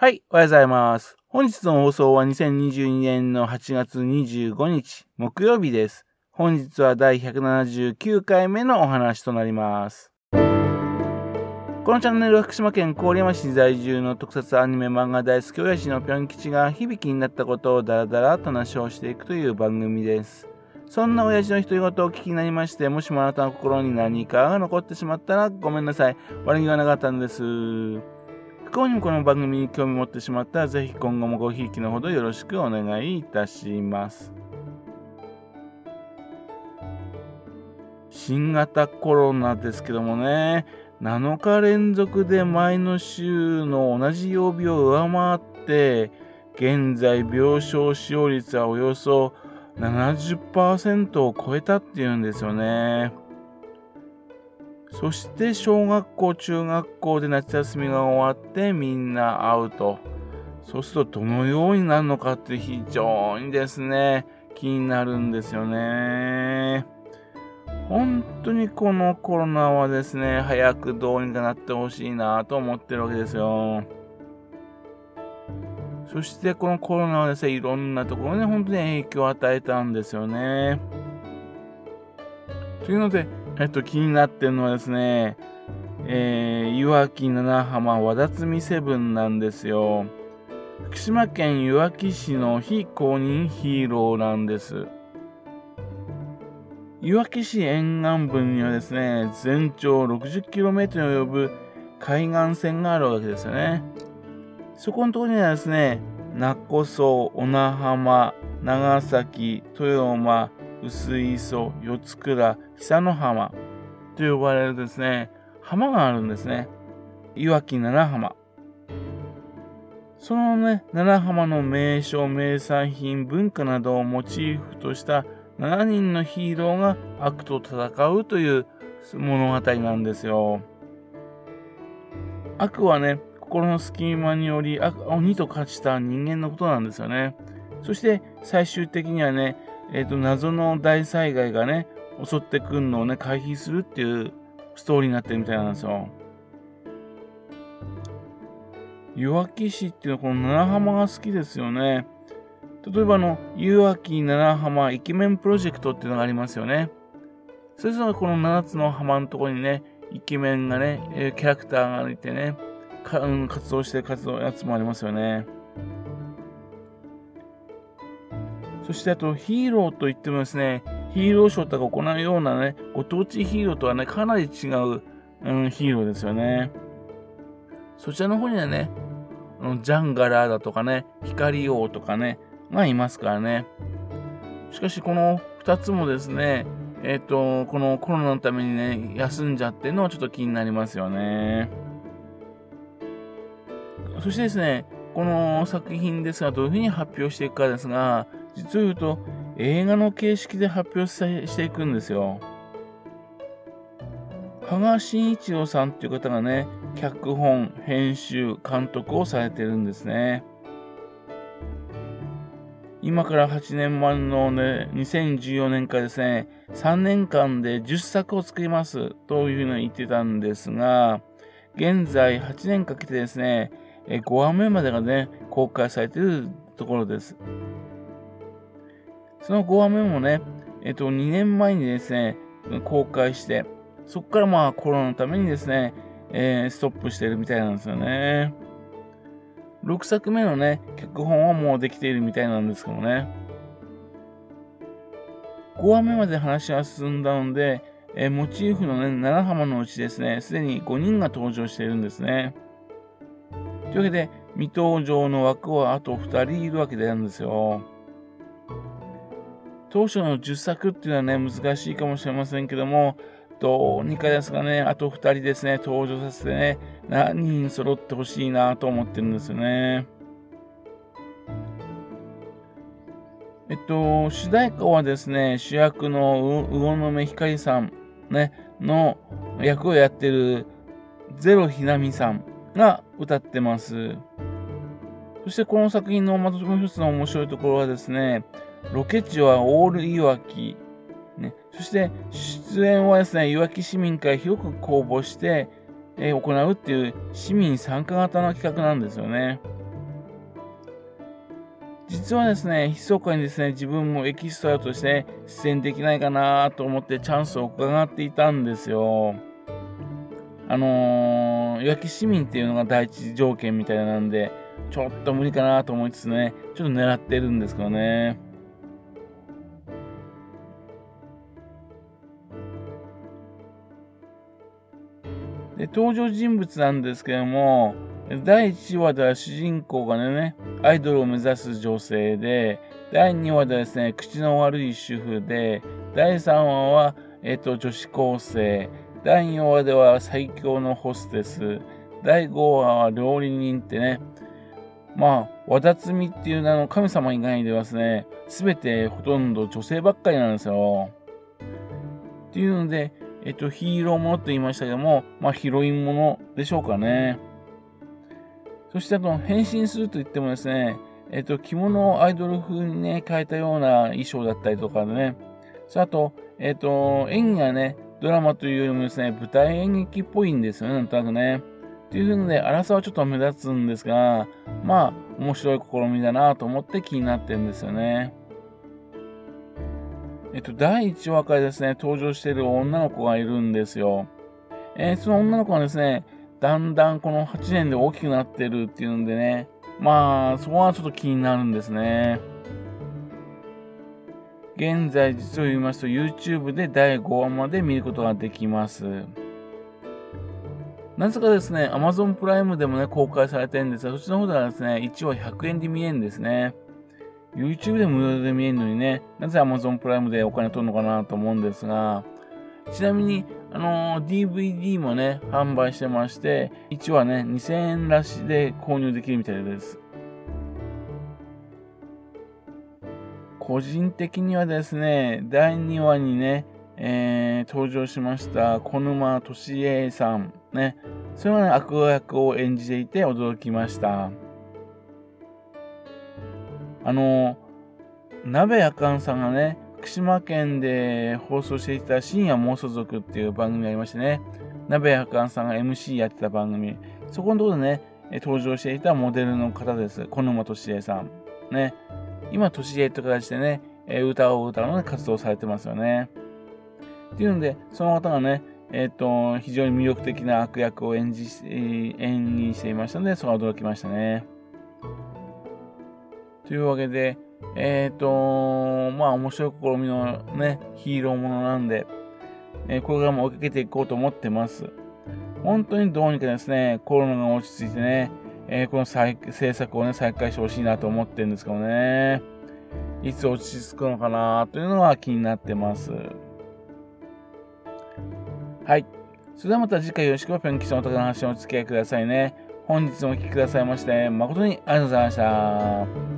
はい、おはようございます。本日の放送は2022年の8月25日、木曜日です。本日は第179回目のお話となります。このチャンネルは福島県郡山市在住の特撮アニメ漫画大好き親父のぴょん吉が響きになったことをダラダラと話をしていくという番組です。そんな親父の独り言をお聞きになりまして、もしもあなたの心に何かが残ってしまったらごめんなさい。悪気はなかったんです。不幸にもこの番組に興味持ってしまったら、ぜひ今後もごひいきのほどよろしくお願いいたします。新型コロナですけどもね、7日連続で前の週の同じ曜日を上回って、現在病床使用率はおよそ70%を超えたっていうんですよね。そして小学校、中学校で夏休みが終わってみんな会うと。そうするとどのようになるのかって非常にですね、気になるんですよね。本当にこのコロナはですね、早くどうにかなってほしいなと思ってるわけですよ。そしてこのコロナはですね、いろんなところに本当に影響を与えたんですよね。というので、えっと、気になってるのはですね、えー、岩木七浜和田摘セブンなんですよ。福島県いわき市の非公認ヒーローなんです。いわき市沿岸部にはですね、全長 60km に及ぶ海岸線があるわけですよね。そこのところにはですね、名古屋、小名浜、長崎、豊山、薄磯、四倉、久野浜と呼ばれるですね、浜があるんですね。いわき七浜。そのね、七浜の名所、名産品、文化などをモチーフとした7人のヒーローが悪と戦うという物語なんですよ。悪はね、心の隙間により鬼と化した人間のことなんですよね。そして最終的にはね、えっ、ー、と、謎の大災害がね、襲ってくるのをね、回避するっていうストーリーになってるみたいなんですよ。いわき市っていうのはこの七浜が好きですよね。例えばあの、いわき七浜イケメンプロジェクトっていうのがありますよね。それぞれこの7つの浜のとこにね、イケメンがね、キャラクターがいてね、活動してる活動やつもありますよね。そしてあとヒーローといってもですね、ヒーローショーとか行うようなね、ご当地ヒーローとはね、かなり違う、うん、ヒーローですよね。そちらの方にはね、ジャンガラーだとかね、光王とかね、がいますからね。しかしこの2つもですね、えっ、ー、と、このコロナのためにね、休んじゃってのはちょっと気になりますよね。そしてですね、この作品ですが、どういうふうに発表していくかですが、実を言うと、映画の形式で発表していくんですよ。羽賀慎一郎さんっていう方がね、脚本、編集、監督をされてるんですね。今から8年前のね、2014年からですね、3年間で10作を作りますというふうに言ってたんですが、現在8年かけてですね、5話目までがね、公開されているところです。その5話目もね、えっと、2年前にですね、公開して、そこからまあコロナのためにですね、えー、ストップしてるみたいなんですよね。6作目のね、脚本はもうできているみたいなんですけどね。5話目まで話が進んだので、えー、モチーフのね、7浜のうちですね、すでに5人が登場しているんですね。というわけで、未登場の枠はあと2人いるわけなんですよ。当初の10作っていうのはね、難しいかもしれませんけども、どうにかですかね、あと2人ですね、登場させてね、何人揃ってほしいなと思ってるんですよね。えっと、主題歌はですね、主役の魚目ひかりさん、ね、の役をやってるゼロひなみさんが歌ってます。そしてこの作品のまたもう一つの面白いところはですね、ロケ地はオールいわき。ね、そして出演はですね、いわき市民から広く公募して、えー、行うっていう市民参加型の企画なんですよね。実はですね、密かにですね、自分もエキストラとして、出演できないかなと思ってチャンスを伺っていたんですよ。あのー、いわき市民っていうのが第一条件みたいなんで、ちょっと無理かなと思いつつね、ちょっと狙ってるんですけどね。で登場人物なんですけども、第1話では主人公がね、アイドルを目指す女性で、第2話ではですね、口の悪い主婦で、第3話は、えっと、女子高生、第4話では最強のホステス、第5話は料理人ってね、まあ、和田摘みっていう名の神様以外ではですね、すべてほとんど女性ばっかりなんですよ。っていうので、えっと、ヒーローものと言いましたけども、まあ、ヒロインものでしょうかね。そしてあと、変身すると言ってもですね、えっと、着物をアイドル風にね、変えたような衣装だったりとかでね、そあと、えっと、演技がね、ドラマというよりもですね、舞台演劇っぽいんですよね、なんとなくね。っていうので、荒さはちょっと目立つんですが、まあ、面白い試みだなと思って気になってるんですよね。えっと、第1話からですね、登場している女の子がいるんですよ。えー、その女の子はですね、だんだんこの8年で大きくなってるっていうんでね、まあ、そこはちょっと気になるんですね。現在、実を言いますと、YouTube で第5話まで見ることができます。なぜかですね、Amazon プライムでもね、公開されてるんですが、そっちの方ではですね、1話100円で見えるんですね。YouTube で無料で見えるのにね、なぜ Amazon プライムでお金取るのかなと思うんですが、ちなみに、あのー、DVD もね、販売してまして、1話ね、2000円らしで購入できるみたいです。個人的にはですね、第2話にね、えー、登場しました小沼敏恵さん、ね、それはね、悪役を演じていて驚きました。あの、鍋やかんさんがね、福島県で放送していた深夜妄想族っていう番組がありましてね、鍋やかんさんが MC やってた番組、そこのところでね、登場していたモデルの方です。小沼敏恵さん。ね。今、敏恵って形でね、歌を歌うので活動されてますよね。っていうので、その方がね、えっ、ー、と、非常に魅力的な悪役を演じ、演技していましたので、それは驚きましたね。というわけで、えっ、ー、と、まあ、面白い試みのね、ヒーローものなんで、えー、これからも追いかけていこうと思ってます。本当にどうにかですね、コロナが落ち着いてね、えー、この再制作をね、再開してほしいなと思ってるんですけどね。いつ落ち着くのかなというのは気になってます。はい。それではまた次回よろしくペンキスの高の話をお付き合いくださいね。本日もお聴きくださいまして、誠にありがとうございました。